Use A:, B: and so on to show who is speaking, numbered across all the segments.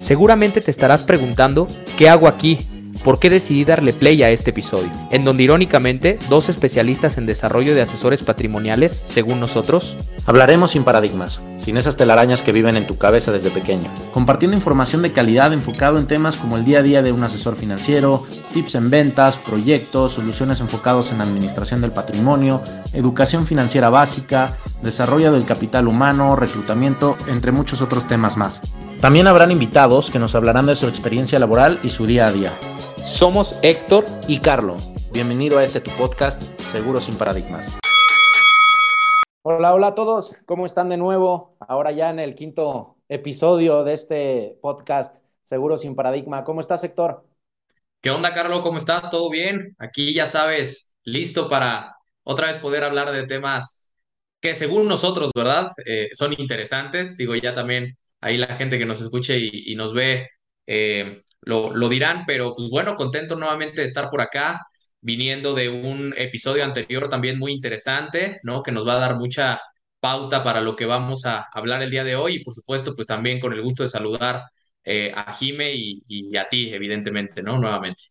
A: Seguramente te estarás preguntando, ¿qué hago aquí? ¿Por qué decidí darle play a este episodio? En donde irónicamente, dos especialistas en desarrollo de asesores patrimoniales, según nosotros,
B: hablaremos sin paradigmas, sin esas telarañas que viven en tu cabeza desde pequeño, compartiendo información de calidad enfocado en temas como el día a día de un asesor financiero, tips en ventas, proyectos, soluciones enfocados en administración del patrimonio, educación financiera básica, desarrollo del capital humano, reclutamiento, entre muchos otros temas más. También habrán invitados que nos hablarán de su experiencia laboral y su día a día.
A: Somos Héctor
B: Y Carlo, bienvenido a este tu podcast, Seguro sin Paradigmas.
C: Hola, hola a todos, ¿cómo están de nuevo? Ahora ya en el quinto episodio de este podcast, Seguro sin Paradigma. ¿Cómo estás, Héctor?
D: ¿Qué onda, Carlos? ¿Cómo estás? ¿Todo bien? Aquí ya sabes, listo para otra vez poder hablar de temas que según nosotros, ¿verdad? Eh, son interesantes. Digo, ya también ahí la gente que nos escuche y, y nos ve eh, lo, lo dirán, pero pues bueno, contento nuevamente de estar por acá, viniendo de un episodio anterior también muy interesante, ¿no? Que nos va a dar mucha pauta para lo que vamos a hablar el día de hoy y por supuesto, pues también con el gusto de saludar eh, a Jime y, a ti, evidentemente, ¿no? Nuevamente.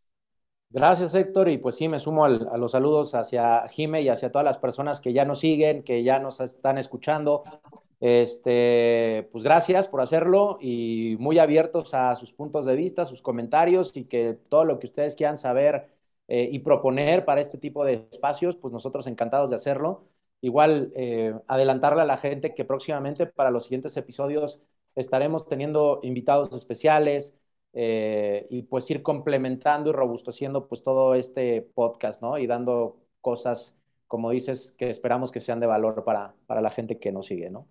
C: Gracias, Héctor. Y pues sí, me sumo a los saludos hacia Jime y hacia todas las personas que ya nos siguen, que ya nos están escuchando. Este, pues gracias por hacerlo y muy abiertos a sus puntos de vista, sus comentarios y que todo lo que ustedes quieran saber eh, y proponer para este tipo de espacios, pues nosotros encantados de hacerlo. Igual eh, adelantarle a la gente que próximamente para los siguientes episodios estaremos teniendo invitados especiales eh, y pues ir complementando y robusteciendo pues todo este podcast, ¿no? Y dando cosas, como dices, que esperamos que sean de valor para, para la gente que nos sigue, ¿no?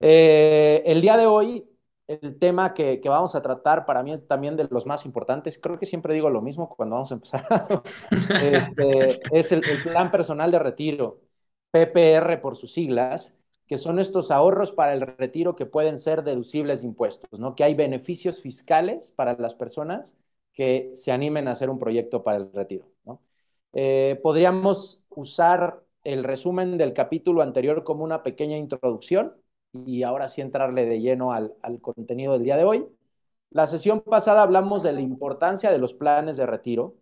C: Eh, el día de hoy, el tema que, que, vamos a tratar para mí es también de los más importantes. Creo que siempre digo lo mismo cuando vamos a empezar. este, es el, el, plan personal de retiro, PPR por sus siglas, que son estos ahorros para el retiro que pueden ser deducibles de impuestos, ¿no? Que hay beneficios fiscales para las personas que se animen a hacer un proyecto para el retiro, ¿no? Eh, podríamos usar el resumen del capítulo anterior como una pequeña introducción y ahora sí entrarle de lleno al, al, contenido del día de hoy. La sesión pasada hablamos de la importancia de los planes de retiro,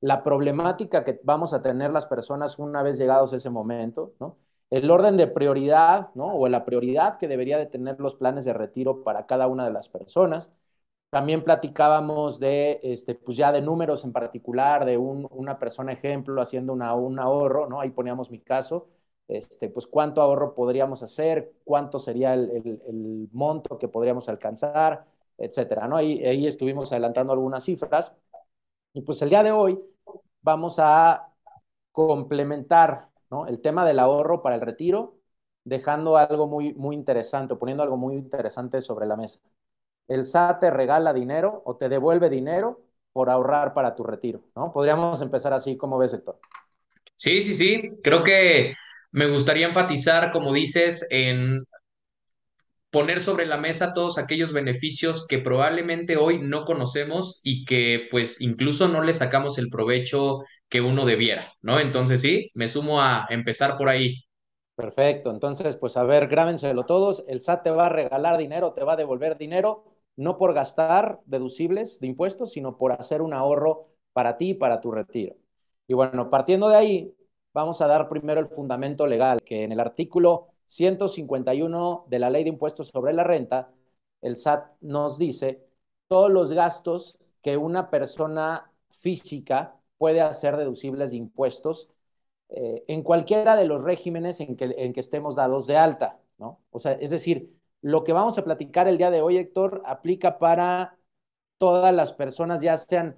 C: la problemática que vamos a tener las personas una vez llegados a ese momento, ¿no? el orden de prioridad ¿no? o la prioridad que debería de tener los planes de retiro para cada una de las personas. También platicábamos de, este, pues ya de números en particular, de un, una persona ejemplo haciendo una, un ahorro, ¿no? ahí poníamos mi caso, este, pues cuánto ahorro podríamos hacer, cuánto sería el, el, monto que podríamos alcanzar, etcétera, ¿no? Ahí, ahí, estuvimos adelantando algunas cifras. Y pues el día de hoy vamos a complementar ¿no? el tema del ahorro para el retiro, dejando algo muy, muy interesante, poniendo algo muy interesante sobre la mesa. El SAT te regala dinero o te devuelve dinero por ahorrar para tu retiro, ¿no? Podríamos empezar así, ¿cómo ves, Héctor?
D: Sí, sí, sí. Creo que me gustaría enfatizar, como dices, en poner sobre la mesa todos aquellos beneficios que probablemente hoy no conocemos y que pues incluso no le sacamos el provecho que uno debiera, ¿no? Entonces sí, me sumo a empezar por ahí.
C: Perfecto, entonces pues a ver, grábenselo todos, el SAT te va a regalar dinero, te va a devolver dinero, no por gastar deducibles de impuestos, sino por hacer un ahorro para ti y para tu retiro. Y bueno, partiendo de ahí, vamos a dar primero el fundamento legal, que en el artículo 151 de la Ley de Impuestos sobre la Renta, el SAT nos dice todos los gastos que una persona física puede hacer deducibles de impuestos eh, en cualquiera de los regímenes en que, estemos dados de alta, ¿no? O sea, es decir, lo que vamos a platicar el día de hoy, Héctor, aplica para todas las personas, ya sean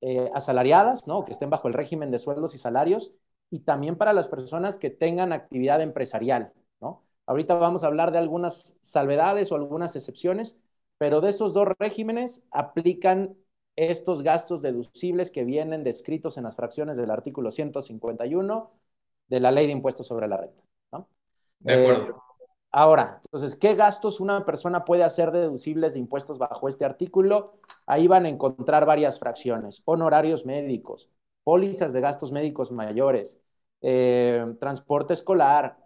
C: eh, asalariadas, ¿no? Que estén bajo el régimen de sueldos y salarios, y también para las personas que tengan actividad empresarial, ¿no? Ahorita vamos a hablar de algunas salvedades o algunas excepciones, pero de esos dos regímenes aplican estos gastos deducibles que vienen descritos en las fracciones del artículo 151 de la Ley de Impuestos sobre la Renta. ¿no?
D: De acuerdo.
C: Eh, ahora, entonces, ¿qué gastos una persona puede hacer deducibles de impuestos bajo este artículo? Ahí van a encontrar varias fracciones, honorarios médicos, pólizas de gastos médicos mayores, eh, transporte escolar,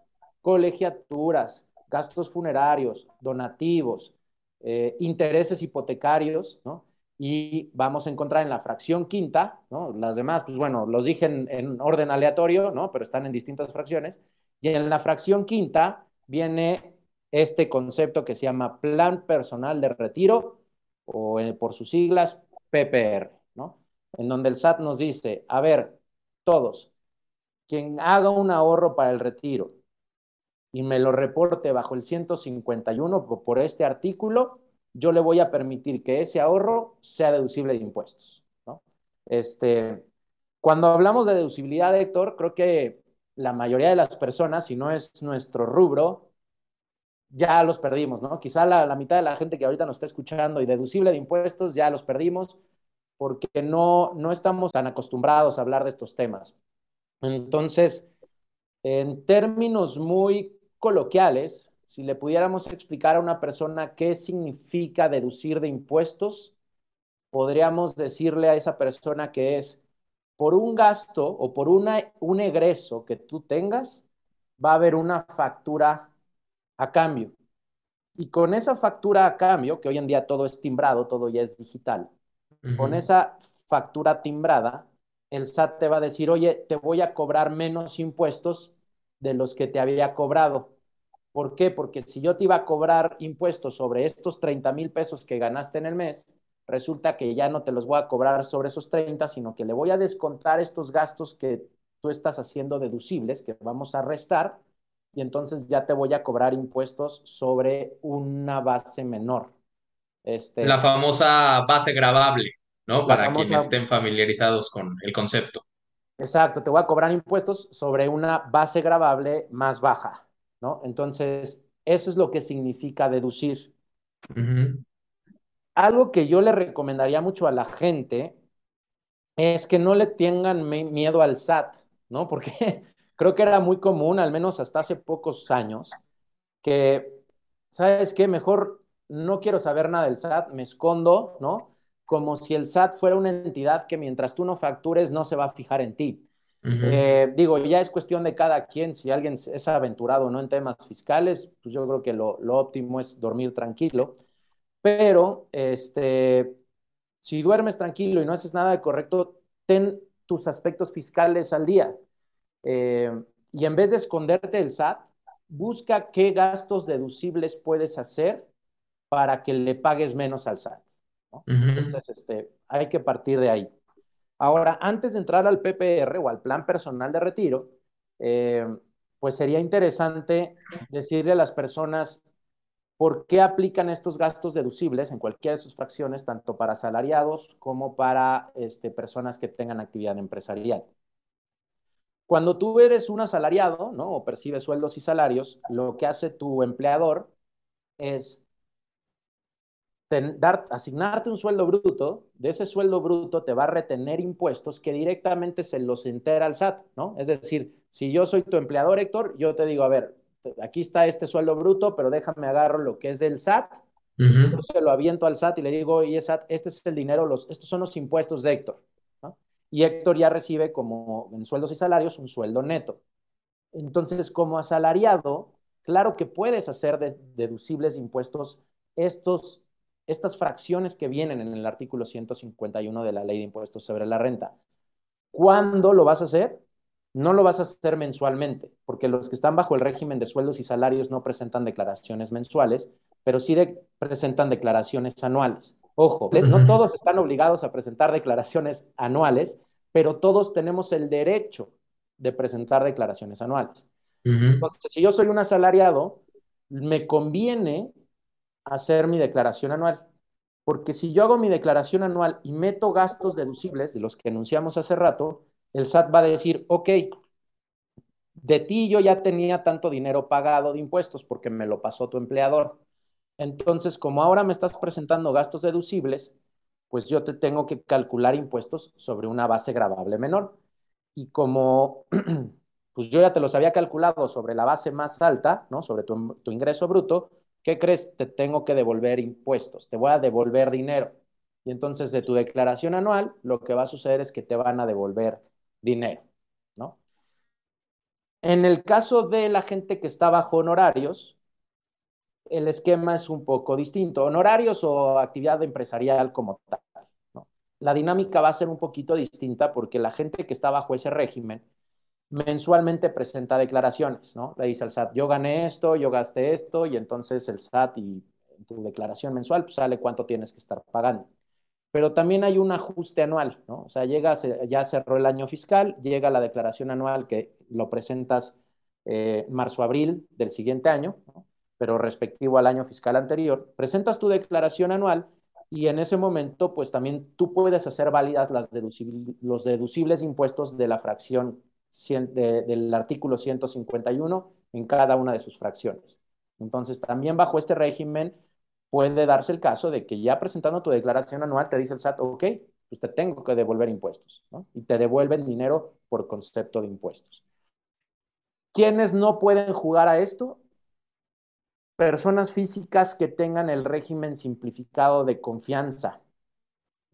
C: colegiaturas, gastos funerarios, donativos, eh, intereses hipotecarios, ¿no? Y vamos a encontrar en la fracción quinta, ¿no? Las demás, pues bueno, los dije en, en orden aleatorio, ¿no? Pero están en distintas fracciones. Y en la fracción quinta viene este concepto que se llama Plan Personal de Retiro, o eh, por sus siglas, PPR. En donde el SAT nos dice, a ver, todos, quien haga un ahorro para el retiro y me lo reporte bajo el 151 por este artículo, yo le voy a permitir que ese ahorro sea deducible de impuestos. ¿no? Este, cuando hablamos de deducibilidad, Héctor, creo que la mayoría de las personas, si no es nuestro rubro, ya los perdimos, ¿no? Quizá la, la, mitad de la gente que ahorita nos está escuchando y deducible de impuestos, ya los perdimos porque no, no estamos tan acostumbrados a hablar de estos temas. Entonces, en términos muy coloquiales, si le pudiéramos explicar a una persona qué significa deducir de impuestos, podríamos decirle a esa persona que es por un gasto o por una, un egreso que tú tengas, va a haber una factura a cambio. Y con esa factura a cambio, que hoy en día todo es timbrado, todo ya es digital, uh -huh. con esa factura timbrada, el SAT te va a decir, oye, te voy a cobrar menos impuestos de los que te había cobrado. ¿Por qué? Porque si yo te iba a cobrar impuestos sobre estos 30 mil pesos que ganaste en el mes, resulta que ya no te los voy a cobrar sobre esos 30, sino que le voy a descontar estos gastos que tú estás haciendo deducibles, que vamos a restar, y entonces ya te voy a cobrar impuestos sobre una base menor.
D: Este, la famosa base gravable, ¿no? Para famosa... quienes estén familiarizados con el concepto.
C: Exacto, te voy a cobrar impuestos sobre una base gravable más baja, ¿no? Entonces, eso es lo que significa deducir. Uh -huh. Algo que yo le recomendaría mucho a la gente es que no le tengan miedo al SAT, ¿no? Porque creo que era muy común, al menos hasta hace pocos años, que, ¿sabes qué? Mejor no quiero saber nada del SAT, me escondo, ¿no? Como si el SAT fuera una entidad que mientras tú no factures no se va a fijar en ti. Uh -huh. eh, digo, ya es cuestión de cada quien, si alguien es aventurado no en temas fiscales, pues yo creo que lo, lo óptimo es dormir tranquilo, pero este, si duermes tranquilo y no haces nada de correcto, ten tus aspectos fiscales al día. Eh, y en vez de esconderte del SAT, busca qué gastos deducibles puedes hacer para que le pagues menos al SAT. ¿no? Uh -huh. Entonces, este, hay que partir de ahí. Ahora, antes de entrar al PPR o al plan personal de retiro, eh, pues sería interesante decirle a las personas por qué aplican estos gastos deducibles en cualquiera de sus fracciones, tanto para asalariados como para este, personas que tengan actividad empresarial. Cuando tú eres un asalariado, ¿no? O percibes sueldos y salarios, lo que hace tu empleador es ten, dar, asignarte un sueldo bruto, de ese sueldo bruto te va a retener impuestos que directamente se los entera al SAT, ¿no? Es decir, si yo soy tu empleador, Héctor, yo te digo, a ver, aquí está este sueldo bruto, pero déjame agarro lo que es del SAT, uh -huh. yo se lo aviento al SAT y le digo, oye, SAT, este es el dinero, los, estos son los impuestos de Héctor, ¿no? Y Héctor ya recibe como en sueldos y salarios un sueldo neto. Entonces, como asalariado, claro que puedes hacer de, deducibles impuestos estos, estas fracciones que vienen en el artículo 151 de la Ley de Impuestos sobre la Renta. ¿Cuándo lo vas a hacer? No lo vas a hacer mensualmente, porque los que están bajo el régimen de sueldos y salarios no presentan declaraciones mensuales, pero sí de, presentan declaraciones anuales. Ojo, no todos están obligados a presentar declaraciones anuales, pero todos tenemos el derecho de presentar declaraciones anuales. Entonces, si yo soy un asalariado, me conviene hacer mi declaración anual, porque si yo hago mi declaración anual y meto gastos deducibles de los que enunciamos hace rato, el SAT va a decir, ok, de ti yo ya tenía tanto dinero pagado de impuestos porque me lo pasó tu empleador. Entonces, como ahora me estás presentando gastos deducibles, pues yo te tengo que calcular impuestos sobre una base gravable menor. Y como pues yo ya te los había calculado sobre la base más alta, ¿no? Sobre tu, tu ingreso bruto, ¿qué crees? Te tengo que devolver impuestos, te voy a devolver dinero. Y entonces de tu declaración anual, lo que va a suceder es que te van a devolver dinero, ¿no? En el caso de la gente que está bajo honorarios, el esquema es un poco distinto. Honorarios o actividad empresarial como tal. La dinámica va a ser un poquito distinta porque la gente que está bajo ese régimen mensualmente presenta declaraciones, ¿no? Le dice al SAT, yo gané esto, yo gasté esto, y entonces el SAT y tu declaración mensual pues, sale cuánto tienes que estar pagando. Pero también hay un ajuste anual, ¿no? O sea, llega, ya cerró el año fiscal, llega la declaración anual que lo presentas eh, marzo-abril del siguiente año, pero respectivo al año fiscal anterior, presentas tu declaración anual y en ese momento, pues también tú puedes hacer válidas los deducibles impuestos de la fracción del artículo 151 en cada una de sus fracciones. Entonces, también bajo este régimen puede darse el caso de que ya presentando tu declaración anual te dice el SAT, ok, pues te tengo que devolver impuestos, ¿no? Y te devuelven dinero por concepto de impuestos. ¿Quiénes no pueden jugar a esto? Personas físicas que tengan el régimen simplificado de confianza.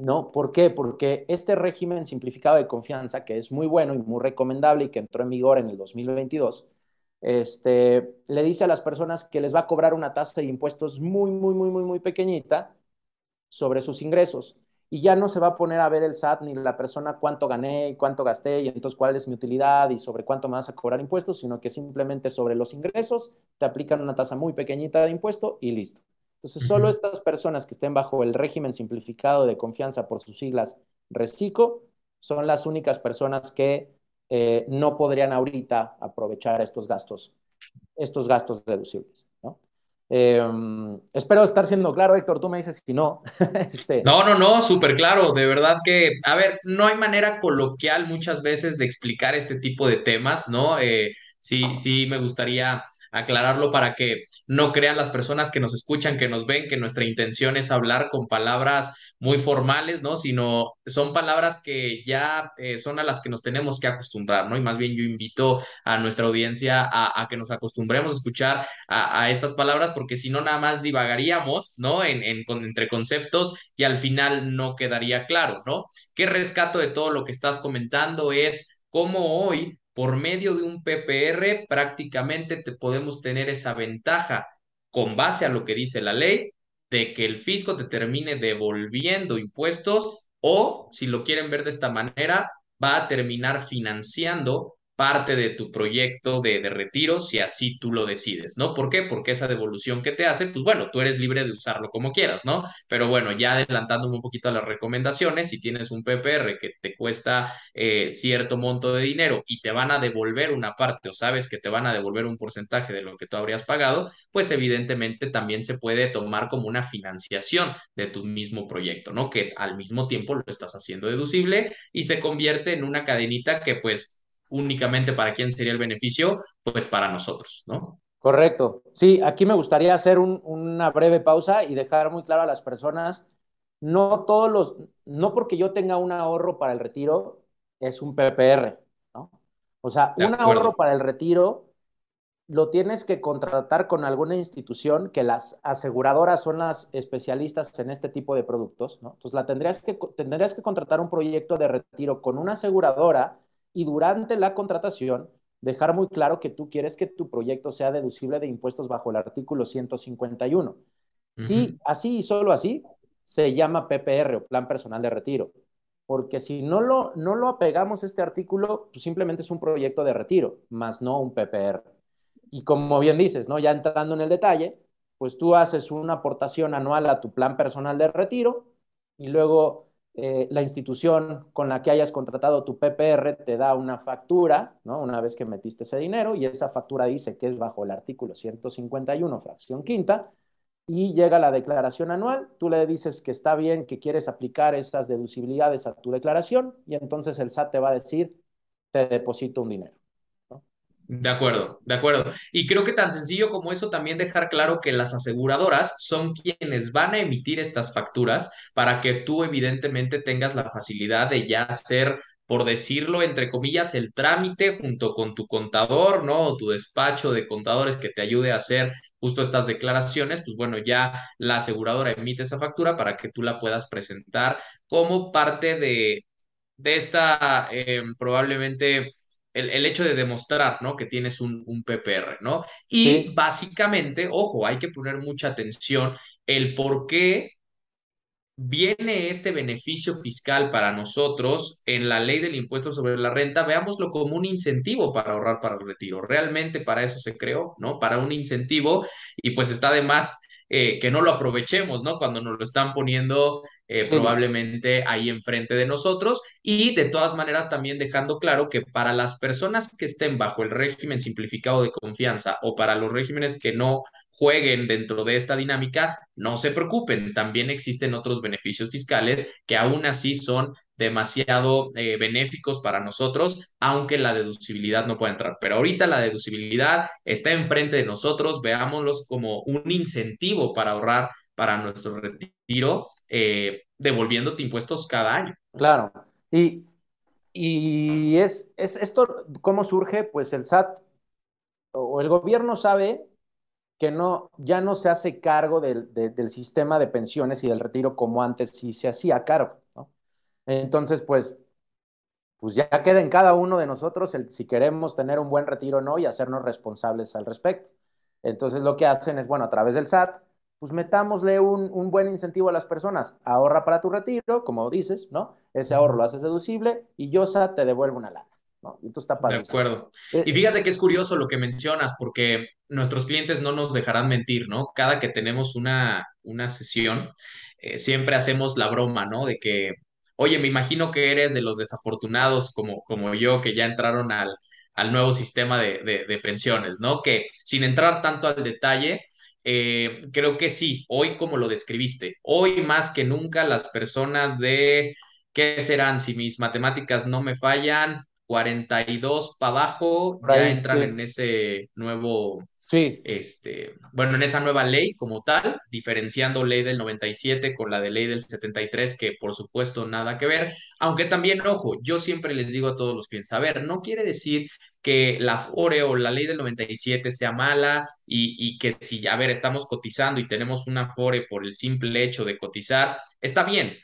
C: ¿No? ¿Por qué? Porque este régimen simplificado de confianza, que es muy bueno y muy recomendable y que entró en vigor en el 2022, este, le dice a las personas que les va a cobrar una tasa de impuestos muy, muy, muy, muy, muy pequeñita sobre sus ingresos. Y ya no se va a poner a ver el SAT ni la persona cuánto gané y cuánto gasté y entonces cuál es mi utilidad y sobre cuánto me vas a cobrar impuestos, sino que simplemente sobre los ingresos te aplican una tasa muy pequeñita de impuesto y listo. Entonces, solo estas personas que estén bajo el régimen simplificado de confianza por sus siglas RECICO son las únicas personas que eh, no podrían ahorita aprovechar estos gastos, estos gastos deducibles. ¿no? Em, espero estar siendo claro, Héctor, tú me dices si no.
D: este... No, no, no, súper claro, de verdad que, a ver, no hay manera coloquial muchas veces de explicar este tipo de temas, ¿no? Eh, sí, sí, me gustaría aclararlo para que no crean las personas que nos escuchan, que nos ven, que nuestra intención es hablar con palabras muy formales, ¿no? Sino son palabras que ya eh, son a las que nos tenemos que acostumbrar, ¿no? Y más bien yo invito a nuestra audiencia a, que nos acostumbremos a escuchar a, estas palabras porque si no nada más divagaríamos, ¿no? En, en, entre conceptos y al final no quedaría claro, ¿no? ¿Qué rescato de todo lo que estás comentando es cómo hoy por medio de un PPR prácticamente te podemos tener esa ventaja con base a lo que dice la ley de que el fisco te termine devolviendo impuestos o, si lo quieren ver de esta manera, va a terminar financiando parte de tu proyecto de, de, retiro si así tú lo decides, ¿no? ¿Por qué? Porque esa devolución que te hace, pues bueno, tú eres libre de usarlo como quieras, ¿no? Pero bueno, ya adelantándome un poquito a las recomendaciones, si tienes un PPR que te cuesta eh, cierto monto de dinero y te van a devolver una parte o sabes que te van a devolver un porcentaje de lo que tú habrías pagado, pues evidentemente también se puede tomar como una financiación de tu mismo proyecto, ¿no? Que al mismo tiempo lo estás haciendo deducible y se convierte en una cadenita que pues únicamente para quién sería el beneficio, pues para nosotros, ¿no?
C: Correcto. Sí, aquí me gustaría hacer una breve pausa y dejar muy claro a las personas, no todos los, no porque yo tenga un ahorro para el retiro, es un PPR, ¿no? O sea, un ahorro para el retiro lo tienes que contratar con alguna institución que las aseguradoras son las especialistas en este tipo de productos, ¿no? Entonces la tendrías que, tendrías que contratar un proyecto de retiro con una aseguradora y durante la contratación dejar muy claro que tú quieres que tu proyecto sea deducible de impuestos bajo el artículo 151. Sí, así y solo así se llama PPR o Plan Personal de Retiro, porque si no lo, no lo apegamos a este artículo, pues simplemente es un proyecto de retiro, más no un PPR. Y como bien dices, ¿no? Ya entrando en el detalle, pues tú haces una aportación anual a tu plan personal de retiro y luego eh, la institución con la que hayas contratado tu PPR te da una factura, ¿no? Una vez que metiste ese dinero y esa factura dice que es bajo el artículo 151, fracción quinta, y llega la declaración anual, tú le dices que está bien, que quieres aplicar esas deducibilidades a tu declaración y entonces el SAT te va a decir, te deposito un dinero.
D: De acuerdo, de acuerdo. Y creo que tan sencillo como eso también dejar claro que las aseguradoras son quienes van a emitir estas facturas para que tú evidentemente tengas la facilidad de ya hacer, por decirlo entre comillas, el trámite junto con tu contador, ¿no? O tu despacho de contadores que te ayude a hacer justo estas declaraciones, pues bueno, ya la aseguradora emite esa factura para que tú la puedas presentar como parte de, de esta eh, probablemente el, hecho de demostrar, ¿no? Que tienes un, un PPR, ¿no? Y básicamente, ojo, hay que poner mucha atención el por qué viene este beneficio fiscal para nosotros en la ley del impuesto sobre la renta, veámoslo como un incentivo para ahorrar para el retiro. Realmente para eso se creó, ¿no? Para un incentivo y pues está de más eh, que no lo aprovechemos, ¿no? Cuando nos lo están poniendo eh, probablemente ahí enfrente de nosotros y de todas maneras también dejando claro que para las personas que estén bajo el régimen simplificado de confianza o para los regímenes que no jueguen dentro de esta dinámica, no se preocupen, también existen otros beneficios fiscales que aún así son demasiado eh, benéficos para nosotros, aunque la deducibilidad no pueda entrar. Pero ahorita la deducibilidad está enfrente de nosotros, veámoslos como un incentivo para ahorrar para nuestro retiro, eh, devolviéndote impuestos cada año.
C: Claro. Y, y es, es esto, ¿cómo surge? Pues el SAT o el gobierno sabe que no, ya no se hace cargo del, del sistema de pensiones y del retiro como antes sí se hacía cargo. Entonces, pues, pues ya queda en cada uno de nosotros el, si queremos tener un buen retiro o no y hacernos responsables al respecto. Entonces, lo que hacen es, bueno, a través del SAT, pues metámosle un, un, buen incentivo a las personas. Ahorra para tu retiro, como dices, ¿no? Ese ahorro lo haces deducible y yo, SAT, te devuelvo una lana. ¿No? Y esto está
D: padre. De acuerdo. Eh, y fíjate que es curioso lo que mencionas, porque nuestros clientes no nos dejarán mentir, ¿no? Cada que tenemos una, una sesión, eh, siempre hacemos la broma, ¿no? De que oye, me imagino que eres de los desafortunados como, como yo que ya entraron al, al nuevo sistema de, de, pensiones, ¿no? Que sin entrar tanto al detalle, eh, creo que sí, hoy como lo describiste, hoy más que nunca las personas de, ¿qué serán? Si mis matemáticas no me fallan, 42 para abajo, ya entran en ese nuevo
C: Sí.
D: Este, bueno, en esa nueva ley como tal, diferenciando ley del 97 con la de ley del 73, que por supuesto nada que ver, aunque también, ojo, yo siempre les digo a todos los clientes, a ver, no quiere decir que la FORE o la ley del 97 sea mala y, y que si, a ver, estamos cotizando y tenemos una FORE por el simple hecho de cotizar, está bien,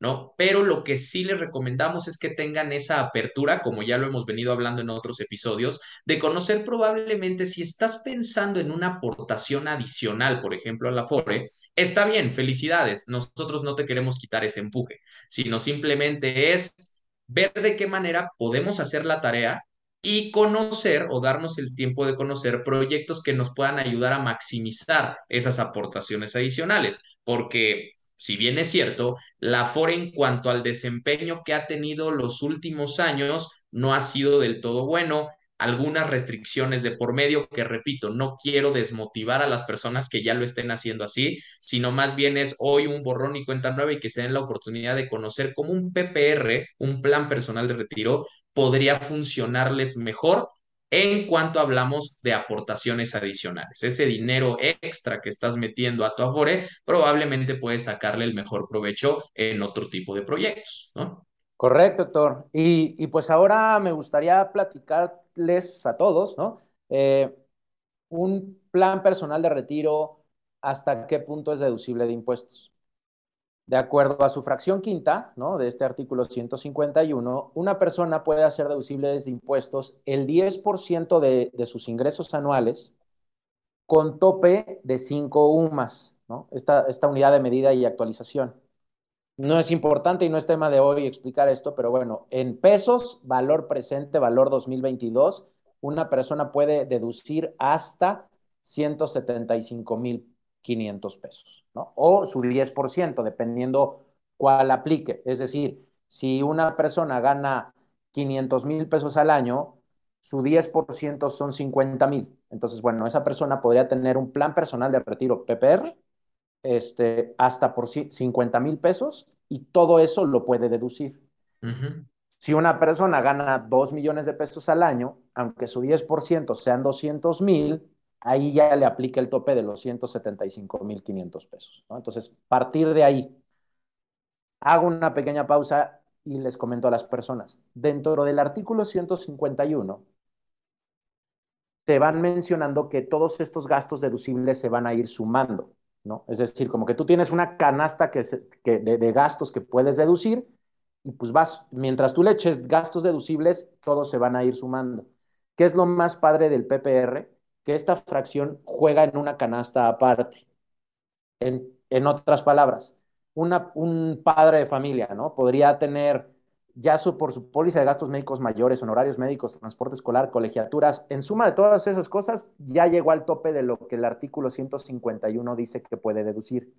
D: ¿no? Pero lo que sí les recomendamos es que tengan esa apertura, como ya lo hemos venido hablando en otros episodios, de conocer probablemente si estás pensando en una aportación adicional, por ejemplo, a la FORE, está bien, felicidades, nosotros no te queremos quitar ese empuje, sino simplemente es ver de qué manera podemos hacer la tarea y conocer o darnos el tiempo de conocer proyectos que nos puedan ayudar a maximizar esas aportaciones adicionales, porque si bien es cierto, la FORE en cuanto al desempeño que ha tenido los últimos años no ha sido del todo bueno. Algunas restricciones de por medio que, repito, no quiero desmotivar a las personas que ya lo estén haciendo así, sino más bien es hoy un borrón y cuenta nueva y que se den la oportunidad de conocer cómo un PPR, un plan personal de retiro, podría funcionarles mejor en cuanto hablamos de aportaciones adicionales. Ese dinero extra que estás metiendo a tu Afore, probablemente puedes sacarle el mejor provecho en otro tipo de proyectos, ¿no?
C: Correcto, doctor. Y, pues ahora me gustaría platicarles a todos, ¿no? Eh, un plan personal de retiro, ¿hasta qué punto es deducible de impuestos? De acuerdo a su fracción quinta ¿no? de este artículo 151, una persona puede hacer deducibles de impuestos el 10% de, de, sus ingresos anuales con tope de 5 UMAS, ¿no? esta, esta unidad de medida y actualización. No es importante y no es tema de hoy explicar esto, pero bueno, en pesos, valor presente, valor 2022, una persona puede deducir hasta 175 mil 500 pesos, ¿no? O su 10%, dependiendo cuál aplique. Es decir, si una persona gana 500 mil pesos al año, su 10% son 50 mil. Entonces, bueno, esa persona podría tener un plan personal de retiro PPR este, hasta por 50 mil pesos y todo eso lo puede deducir. Si una persona gana 2 millones de pesos al año, aunque su 10% sean 200 mil, ahí ya le aplica el tope de los 175.500 pesos. ¿no? Entonces, partir de ahí, hago una pequeña pausa y les comento a las personas. Dentro del artículo 151, te van mencionando que todos estos gastos deducibles se van a ir sumando, ¿no? Es decir, como que tú tienes una canasta que, de, de gastos que puedes deducir y pues vas, mientras tú le eches gastos deducibles, todos se van a ir sumando. ¿Qué es lo más padre del PPR? Que esta fracción juega en una canasta aparte. En, en otras palabras, una, un padre de familia, ¿no? Podría tener ya por su póliza de gastos médicos mayores, honorarios médicos, transporte escolar, colegiaturas, en suma de todas esas cosas, ya llegó al tope de lo que el artículo 151 dice que puede deducir.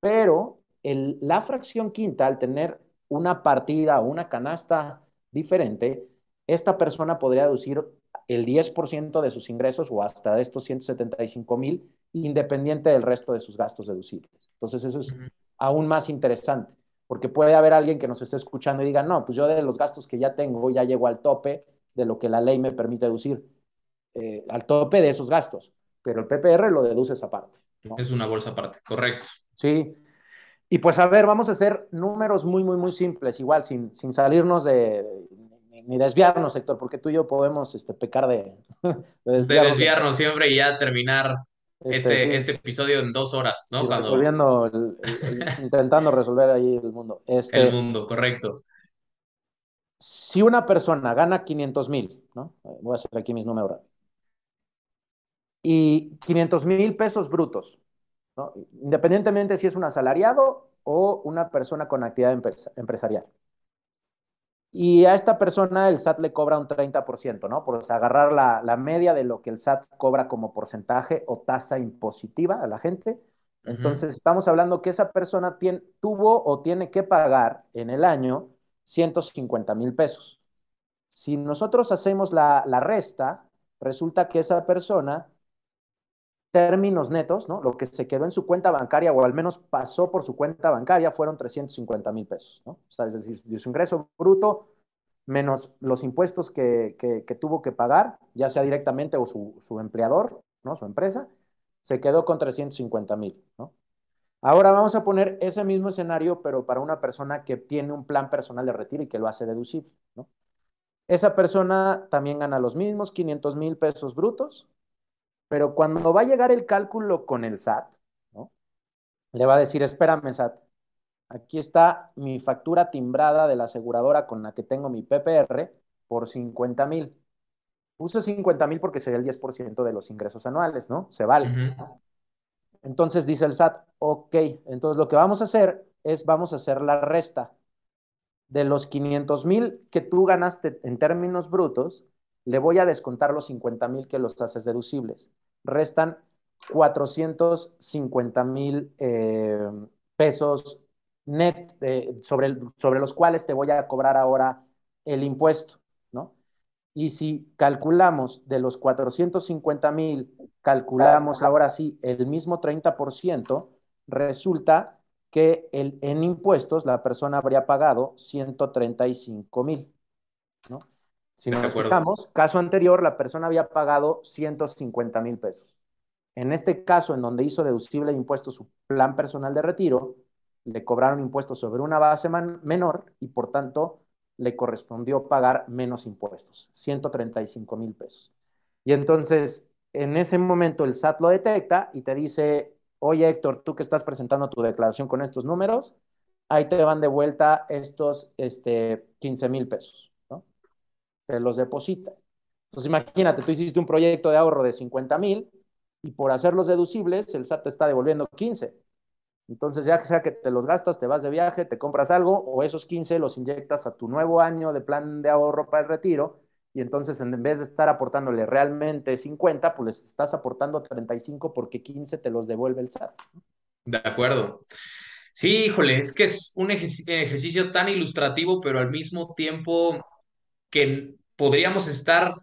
C: Pero el, la fracción quinta, al tener una partida o una canasta diferente, esta persona podría deducir el 10% de sus ingresos o hasta de estos 175 mil, independiente del resto de sus gastos deducibles. Entonces, eso es aún más interesante porque puede haber alguien que nos esté escuchando y diga, no, pues yo de los gastos que ya tengo ya llego al tope de lo que la ley me permite deducir, eh, al tope de esos gastos, pero el PPR lo deduce esa parte.
D: Es una bolsa aparte, correcto.
C: Sí. Y pues a ver, vamos a hacer números muy, muy, muy simples, igual, sin, sin salirnos de, ni desviarnos, Héctor, porque tú y yo podemos este, pecar de,
D: de desviarnos, de desviarnos siempre y ya terminar este, este, este, episodio en dos horas, ¿no?
C: Resolviendo, intentando resolver ahí el mundo. Este,
D: el mundo, correcto.
C: Si una persona gana 500 mil, ¿no? Voy a hacer aquí mis números. Y 500 mil pesos brutos, ¿no? Independientemente si es un asalariado o una persona con actividad empresarial. Y a esta persona el SAT le cobra un 30%, ¿no? Por agarrar la, la, media de lo que el SAT cobra como porcentaje o tasa impositiva a la gente. Entonces, estamos hablando que esa persona tiene, tuvo o tiene que pagar en el año 150 mil pesos. Si nosotros hacemos la, la resta, resulta que esa persona términos netos, ¿no? Lo que se quedó en su cuenta bancaria o al menos pasó por su cuenta bancaria fueron 350 mil pesos, ¿no? O sea, es decir, su ingreso bruto menos los impuestos que, que, tuvo que pagar, ya sea directamente o su, su, empleador, ¿no? Su empresa, se quedó con 350 mil, ¿no? Ahora vamos a poner ese mismo escenario, pero para una persona que tiene un plan personal de retiro y que lo hace deducible, ¿no? Esa persona también gana los mismos 500 mil pesos brutos, pero cuando va a llegar el cálculo con el SAT, ¿no? le va a decir, espérame SAT, aquí está mi factura timbrada de la aseguradora con la que tengo mi PPR por 50 mil. Puse 50 mil porque sería el 10% de los ingresos anuales, ¿no? Se vale. Entonces dice el SAT, ok, entonces lo que vamos a hacer es, vamos a hacer la resta. De los 500 mil que tú ganaste en términos brutos, le voy a descontar los 50 mil que los haces deducibles. Restan 450 mil eh, pesos net eh, sobre, sobre los cuales te voy a cobrar ahora el impuesto, ¿no? Y si calculamos de los 450 mil, calculamos ahora sí el mismo 30%, resulta que el, en impuestos la persona habría pagado 135 mil, ¿no? Si nos fijamos, caso anterior, la persona había pagado 150 mil pesos. En este caso, en donde hizo deducible de impuestos su plan personal de retiro, le cobraron impuestos sobre una base menor y por tanto le correspondió pagar menos impuestos, 135 mil pesos. Y entonces, en ese momento el SAT lo detecta y te dice, oye Héctor, tú que estás presentando tu declaración con estos números, ahí te van de vuelta estos este, 15 mil pesos te los deposita. Entonces imagínate, tú hiciste un proyecto de ahorro de 50 mil y por hacerlos deducibles el SAT te está devolviendo 15. Entonces ya sea que te los gastas, te vas de viaje, te compras algo o esos 15 los inyectas a tu nuevo año de plan de ahorro para el retiro y entonces en vez de estar aportándole realmente 50, pues les estás aportando 35 porque 15 te los devuelve el SAT.
D: De acuerdo. Sí, híjole, es que es un ejercicio tan ilustrativo, pero al mismo tiempo que podríamos estar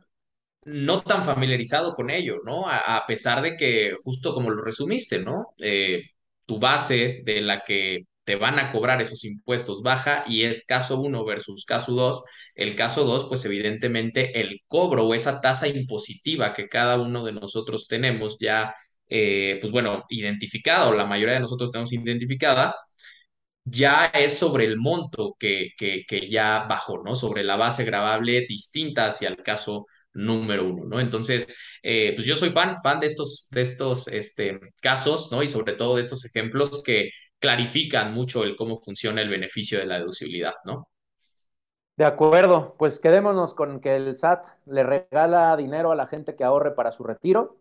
D: no tan familiarizado con ello, ¿no? A, pesar de que, justo como lo resumiste, ¿no? Eh, tu base de la que te van a cobrar esos impuestos baja y es caso 1 versus caso 2. El caso 2, pues evidentemente el cobro o esa tasa impositiva que cada uno de nosotros tenemos ya, eh, pues bueno, identificada o la mayoría de nosotros tenemos identificada, ya es sobre el monto que, que, ya bajó, ¿no? Sobre la base grabable distinta hacia el caso número uno, ¿no? Entonces, eh, pues yo soy fan, fan de estos, de estos este, casos, ¿no? Y sobre todo de estos ejemplos que clarifican mucho el cómo funciona el beneficio de la deducibilidad, ¿no?
C: De acuerdo, pues quedémonos con que el SAT le regala dinero a la gente que ahorre para su retiro.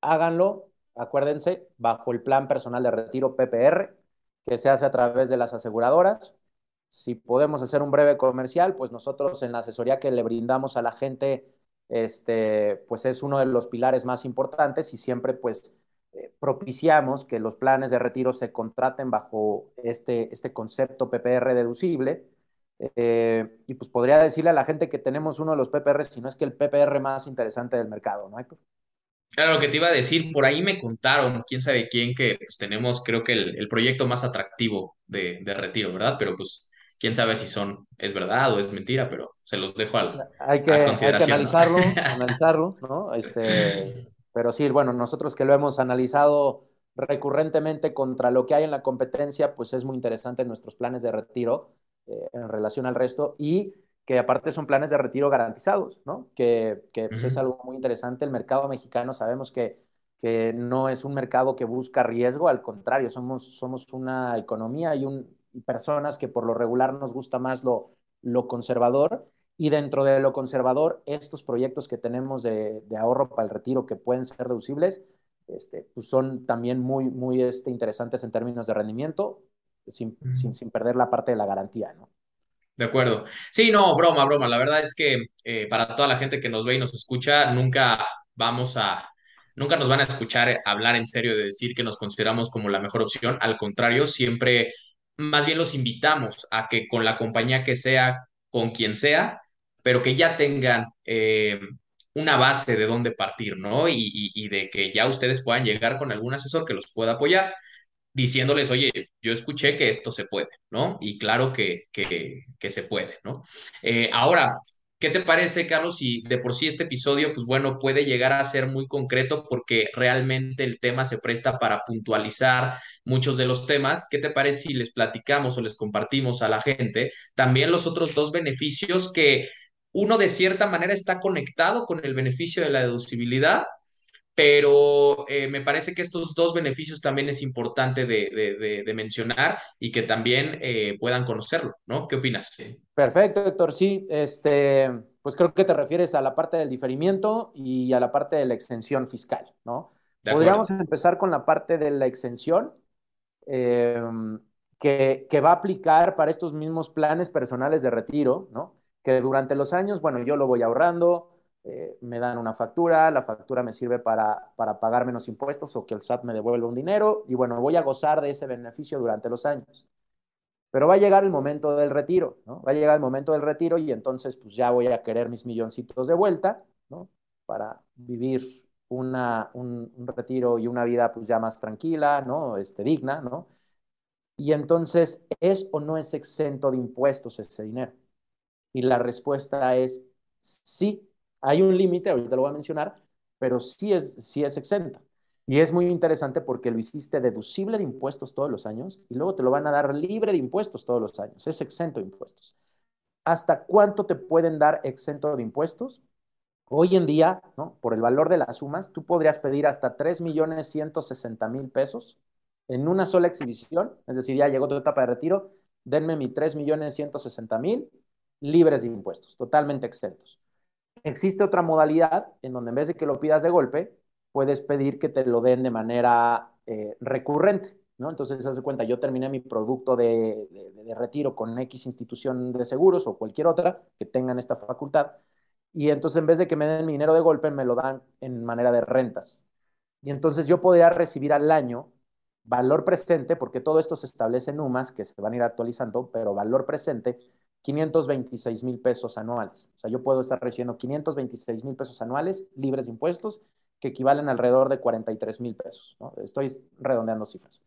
C: Háganlo, acuérdense, bajo el plan personal de retiro PPR, que se hace a través de las aseguradoras. Si podemos hacer un breve comercial, pues nosotros en la asesoría que le brindamos a la gente, este, pues es uno de los pilares más importantes y siempre pues eh, propiciamos que los planes de retiro se contraten bajo este, este concepto PPR deducible eh, y pues podría decirle a la gente que tenemos uno de los PPR, si no es que el PPR más interesante del mercado, ¿no, Héctor?
D: Claro, lo que te iba a decir, por ahí me contaron, quién sabe quién, que pues tenemos creo que el, el proyecto más atractivo de, de, retiro, ¿verdad? Pero pues quién sabe si son, es verdad o es mentira, pero se los dejo al, o sea,
C: hay que, a consideración. Hay que analizarlo, ¿no? analizarlo, ¿no? Este, pero sí, bueno, nosotros que lo hemos analizado recurrentemente contra lo que hay en la competencia, pues es muy interesante nuestros planes de retiro eh, en relación al resto y que aparte son planes de retiro garantizados, ¿no? Que, que pues, es algo muy interesante. El mercado mexicano sabemos que, que no es un mercado que busca riesgo, al contrario, somos, somos una economía y, un, y personas que por lo regular nos gusta más lo, lo conservador y dentro de lo conservador, estos proyectos que tenemos de, de ahorro para el retiro que pueden ser reducibles, este, pues son también muy, muy este, interesantes en términos de rendimiento sin, sin, sin, perder la parte de la garantía, ¿no?
D: De acuerdo. Sí, no, broma, broma. La verdad es que eh, para toda la gente que nos ve y nos escucha, nunca vamos a, nunca nos van a escuchar hablar en serio de decir que nos consideramos como la mejor opción. Al contrario, siempre, más bien los invitamos a que con la compañía que sea, con quien sea, pero que ya tengan eh, una base de dónde partir, ¿no? Y de que ya ustedes puedan llegar con algún asesor que los pueda apoyar diciéndoles, oye, yo escuché que esto se puede, ¿no? Y claro que, que, se puede, ¿no? Eh, ahora, ¿qué te parece, Carlos, si de por sí este episodio, pues bueno, puede llegar a ser muy concreto porque realmente el tema se presta para puntualizar muchos de los temas? ¿Qué te parece si les platicamos o les compartimos a la gente también los otros dos beneficios que uno de cierta manera está conectado con el beneficio de la deducibilidad pero eh, me parece que estos dos beneficios también es importante de, de, de mencionar y que también eh, puedan conocerlo, ¿no? ¿Qué opinas?
C: Perfecto, Héctor. Sí, este, pues creo que te refieres a la parte del diferimiento y a la parte de la exención fiscal, ¿no? Podríamos empezar con la parte de la exención, eh, que, que va a aplicar para estos mismos planes personales de retiro, ¿no? Que durante los años, bueno, yo lo voy ahorrando, eh, me dan una factura, la factura me sirve para, para pagar menos impuestos o que el SAT me devuelva un dinero y bueno, voy a gozar de ese beneficio durante los años. Pero va a llegar el momento del retiro, ¿no? Va a llegar el momento del retiro y entonces pues ya voy a querer mis milloncitos de vuelta, ¿no? Para vivir una, un, un, retiro y una vida pues ya más tranquila, ¿no? Este, digna, ¿no? Y entonces, ¿es o no es exento de impuestos ese dinero? Y la respuesta es sí, hay un límite, ahorita lo voy a mencionar, pero sí es, sí es exenta. Y es muy interesante porque lo hiciste deducible de impuestos todos los años y luego te lo van a dar libre de impuestos todos los años. Es exento de impuestos. ¿Hasta cuánto te pueden dar exento de impuestos? Hoy en día, ¿no? por el valor de las sumas, tú podrías pedir hasta 3.160.000 pesos en una sola exhibición. Es decir, ya llegó tu etapa de retiro, denme mi 3.160.000 libres de impuestos, totalmente exentos. Existe otra modalidad en donde en vez de que lo pidas de golpe, puedes pedir que te lo den de manera eh, recurrente, ¿no? Entonces, haz de cuenta, yo terminé mi producto de, retiro con X institución de seguros o cualquier otra que tengan esta facultad, y entonces en vez de que me den dinero de golpe, me lo dan en manera de rentas. Y entonces yo podría recibir al año valor presente, porque todo esto se establece en UMAS, que se van a ir actualizando, pero valor presente 526 mil pesos anuales. O sea, yo puedo estar recibiendo 526 mil pesos anuales libres de impuestos, que equivalen alrededor de 43 mil pesos. ¿no? Estoy redondeando cifras.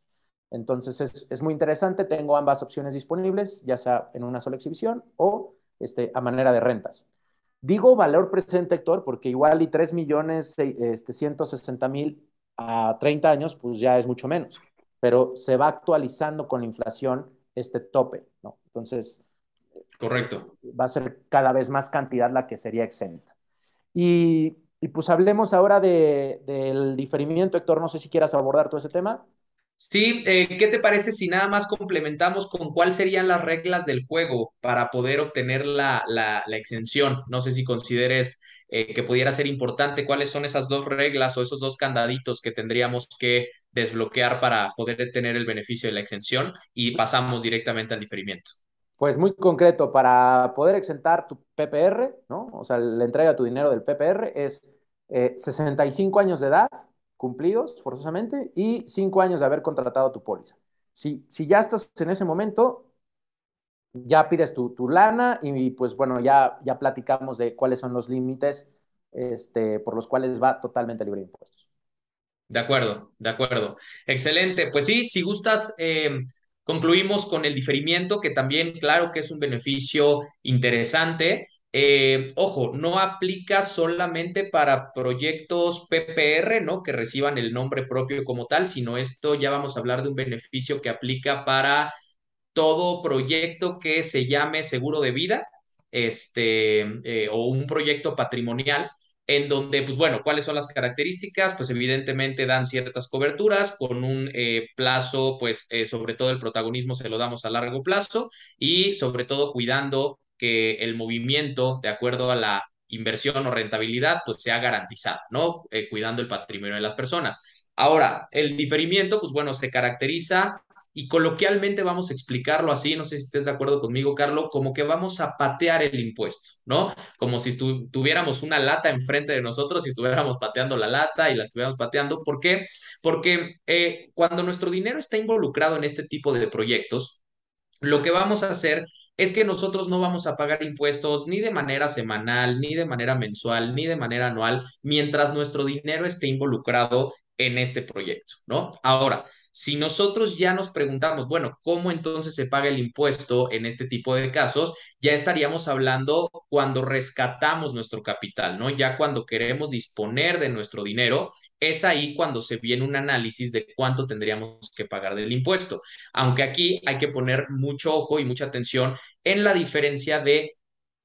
C: Entonces, es, es, muy interesante. Tengo ambas opciones disponibles, ya sea en una sola exhibición o este, a manera de rentas. Digo valor presente, Héctor, porque igual y 3 millones este, 160 mil a 30 años, pues ya es mucho menos. Pero se va actualizando con la inflación este tope, ¿no? Entonces,
D: Correcto.
C: Va a ser cada vez más cantidad la que sería exenta. Y, y pues hablemos ahora de, del diferimiento, Héctor, no sé si quieras abordar todo ese tema.
D: Sí, eh, ¿qué te parece si nada más complementamos con cuáles serían las reglas del juego para poder obtener la, la, la exención? No sé si consideres eh, que pudiera ser importante cuáles son esas dos reglas o esos dos candaditos que tendríamos que desbloquear para poder tener el beneficio de la exención y pasamos directamente al diferimiento.
C: Pues muy concreto, para poder exentar tu PPR, ¿no? O sea, la entrega de tu dinero del PPR es eh, 65 años de edad cumplidos forzosamente y 5 años de haber contratado tu póliza. Si, si ya estás en ese momento, ya pides tu, tu lana y pues bueno, ya, ya platicamos de cuáles son los límites este, por los cuales va totalmente libre de impuestos.
D: De acuerdo, de acuerdo. Excelente. Pues sí, si gustas, eh, concluimos con el diferimiento, que también, claro que es un beneficio interesante. Eh, ojo, no aplica solamente para proyectos PPR, ¿no? Que reciban el nombre propio como tal, sino esto ya vamos a hablar de un beneficio que aplica para todo proyecto que se llame seguro de vida, este, eh, o un proyecto patrimonial en donde, pues bueno, ¿cuáles son las características? Pues evidentemente dan ciertas coberturas con un eh, plazo, pues eh, sobre todo el protagonismo se lo damos a largo plazo y sobre todo cuidando que el movimiento, de acuerdo a la inversión o rentabilidad, pues sea garantizado, ¿no? Eh, cuidando el patrimonio de las personas. Ahora, el diferimiento, pues bueno, se caracteriza y coloquialmente vamos a explicarlo así, no sé si estés de acuerdo conmigo, Carlos, como que vamos a patear el impuesto, ¿no? Como si tuviéramos una lata enfrente de nosotros y estuviéramos pateando la lata y la estuviéramos pateando. ¿Por qué? Porque eh, cuando nuestro dinero está involucrado en este tipo de proyectos, lo que vamos a hacer es que nosotros no vamos a pagar impuestos ni de manera semanal, ni de manera mensual, ni de manera anual, mientras nuestro dinero esté involucrado en este proyecto, ¿no? Ahora, si nosotros ya nos preguntamos, bueno, ¿cómo entonces se paga el impuesto en este tipo de casos? Ya estaríamos hablando cuando rescatamos nuestro capital, ¿no? Ya cuando queremos disponer de nuestro dinero, es ahí cuando se viene un análisis de cuánto tendríamos que pagar del impuesto. Aunque aquí hay que poner mucho ojo y mucha atención en la diferencia de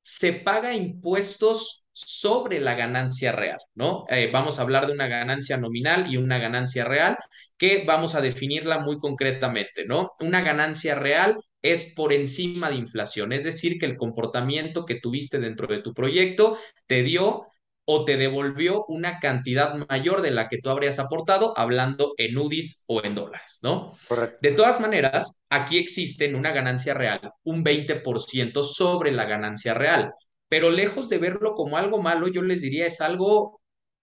D: se paga impuestos sobre la ganancia real, ¿no? Eh, vamos a hablar de una ganancia nominal y una ganancia real que vamos a definirla muy concretamente, ¿no? Una ganancia real es por encima de inflación, es decir, que el comportamiento que tuviste dentro de tu proyecto te dio o te devolvió una cantidad mayor de la que tú habrías aportado, hablando en UDIs o en dólares, ¿no?
C: Correcto.
D: De todas maneras, aquí existe en una ganancia real un 20% sobre la ganancia real pero lejos de verlo como algo malo, yo les diría es algo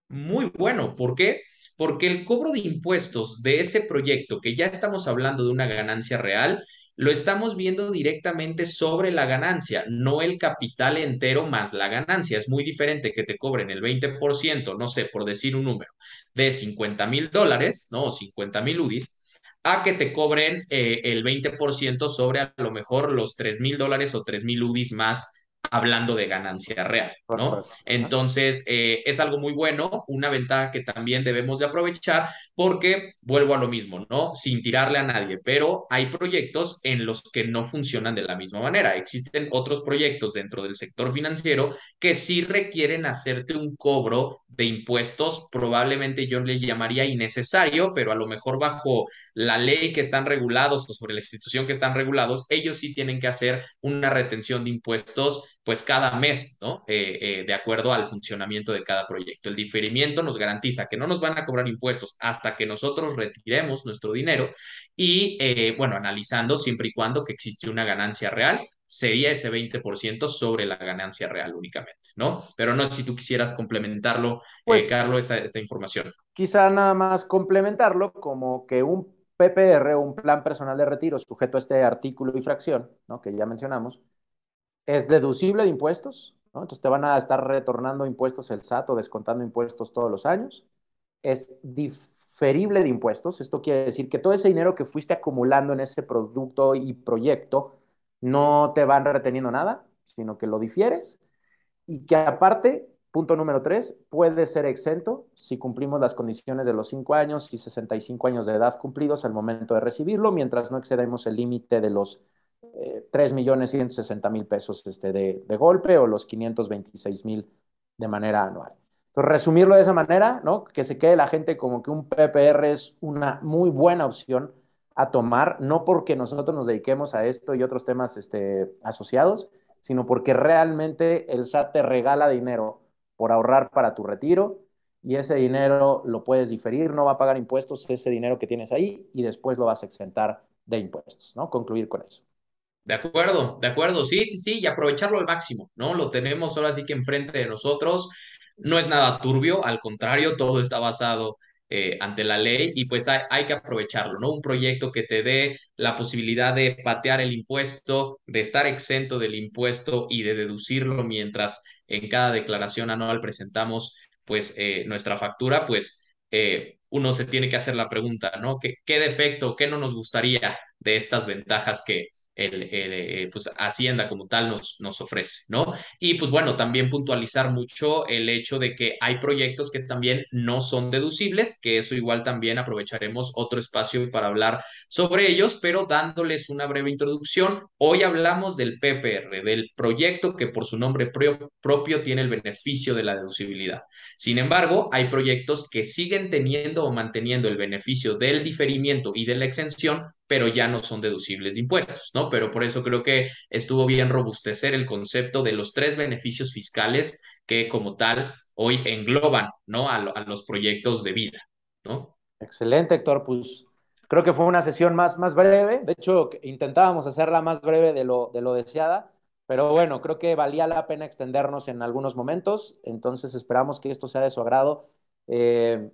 D: muy bueno. ¿Por qué? Porque el cobro de impuestos de ese proyecto, que ya estamos hablando de una ganancia real, lo estamos viendo directamente sobre la ganancia, no el capital entero más la ganancia. Es muy diferente que te cobren el 20%, no sé, por decir un número, de 50 mil dólares, ¿no? O 50 mil UDIs, a que te cobren eh, el 20% sobre a lo mejor los 3 mil dólares o 3 mil UDIs más hablando de ganancia real, ¿no? Entonces, eh, es algo muy bueno, una ventaja que también debemos de aprovechar porque vuelvo a lo mismo, ¿no? Sin tirarle a nadie, pero hay proyectos en los que no funcionan de la misma manera. Existen otros proyectos dentro del sector financiero que sí requieren hacerte un cobro de impuestos, probablemente yo le llamaría innecesario, pero a lo mejor bajo la ley que están regulados o sobre la institución que están regulados, ellos sí tienen que hacer una retención de impuestos pues cada mes, ¿no? Eh, eh, de acuerdo al funcionamiento de cada proyecto. El diferimiento nos garantiza que no nos van a cobrar impuestos hasta que nosotros retiremos nuestro dinero y, eh, bueno, analizando siempre y cuando que existe una ganancia real, sería ese 20% sobre la ganancia real únicamente, ¿no? Pero no sé si tú quisieras complementarlo, pues, Carlos, esta, esta información.
C: Quizá nada más complementarlo como que un PPR, un plan personal de retiro sujeto a este artículo y fracción, ¿no? que ya mencionamos, es deducible de impuestos, ¿no? entonces te van a estar retornando impuestos el SAT o descontando impuestos todos los años. Es diferible de impuestos, esto quiere decir que todo ese dinero que fuiste acumulando en ese producto y proyecto no te van reteniendo nada, sino que lo difieres y que aparte Punto número tres, puede ser exento si cumplimos las condiciones de los 5 años y 65 años de edad cumplidos al momento de recibirlo, mientras no excedemos el límite de los 3 millones 160 mil pesos este, de, de, golpe o los 526 mil de manera anual. Entonces, resumirlo de esa manera, ¿no? Que se quede la gente como que un PPR es una muy buena opción a tomar, no porque nosotros nos dediquemos a esto y otros temas este, asociados, sino porque realmente el SAT te regala dinero por ahorrar para tu retiro y ese dinero lo puedes diferir, no va a pagar impuestos ese dinero que tienes ahí y después lo vas a exentar de impuestos, ¿no? Concluir con eso.
D: De acuerdo, de acuerdo, sí, sí, sí, y aprovecharlo al máximo, ¿no? Lo tenemos ahora sí que enfrente de nosotros, no es nada turbio, al contrario, todo está basado eh, ante la ley y pues hay, que aprovecharlo, ¿no? Un proyecto que te dé la posibilidad de patear el impuesto, de estar exento del impuesto y de deducirlo mientras en cada declaración anual presentamos pues eh, nuestra factura, pues eh, uno se tiene que hacer la pregunta, ¿no? ¿Qué, ¿Qué defecto, qué no nos gustaría de estas ventajas que, el, eh, pues Hacienda como tal nos, nos ofrece, ¿no? Y pues bueno, también puntualizar mucho el hecho de que hay proyectos que también no son deducibles, que eso igual también aprovecharemos otro espacio para hablar sobre ellos, pero dándoles una breve introducción. Hoy hablamos del PPR, del proyecto que por su nombre propio tiene el beneficio de la deducibilidad. Sin embargo, hay proyectos que siguen teniendo o manteniendo el beneficio del diferimiento y de la exención, pero ya no son deducibles de impuestos, ¿no? Pero por eso creo que estuvo bien robustecer el concepto de los tres beneficios fiscales que como tal hoy engloban, ¿no? A, los proyectos de vida, ¿no?
C: Excelente, Héctor. Pues creo que fue una sesión más, más breve. De hecho, intentábamos hacerla más breve de lo, de lo deseada, pero bueno, creo que valía la pena extendernos en algunos momentos. Entonces esperamos que esto sea de su agrado eh,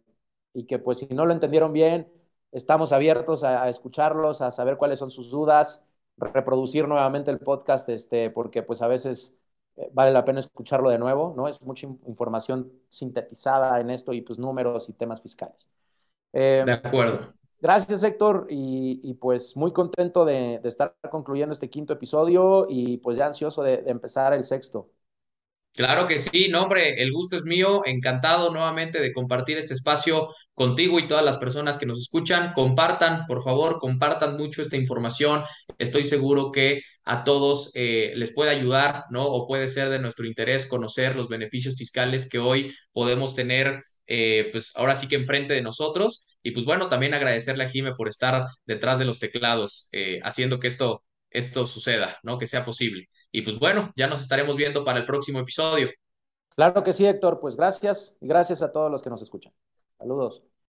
C: y que pues si no lo entendieron bien, Estamos abiertos a, escucharlos, a saber cuáles son sus dudas, reproducir nuevamente el podcast, este, porque pues a veces eh, vale la pena escucharlo de nuevo, ¿no? Es mucha información sintetizada en esto y pues números y temas fiscales.
D: Eh, de acuerdo.
C: Pues, gracias, Héctor, y, pues muy contento de, estar concluyendo este quinto episodio y pues ya ansioso de empezar el sexto.
D: Claro que sí, no, hombre, el gusto es mío, encantado nuevamente de compartir este espacio contigo y todas las personas que nos escuchan. Compartan, por favor, compartan mucho esta información. Estoy seguro que a todos eh, les puede ayudar, ¿no? O puede ser de nuestro interés conocer los beneficios fiscales que hoy podemos tener, eh, pues ahora sí que enfrente de nosotros. Y pues bueno, también agradecerle a Jime por estar detrás de los teclados, eh, haciendo que esto esto suceda, ¿no? Que sea posible. Y pues bueno, ya nos estaremos viendo para el próximo episodio.
C: Claro que sí, Héctor. Pues gracias y gracias a todos los que nos escuchan. Saludos.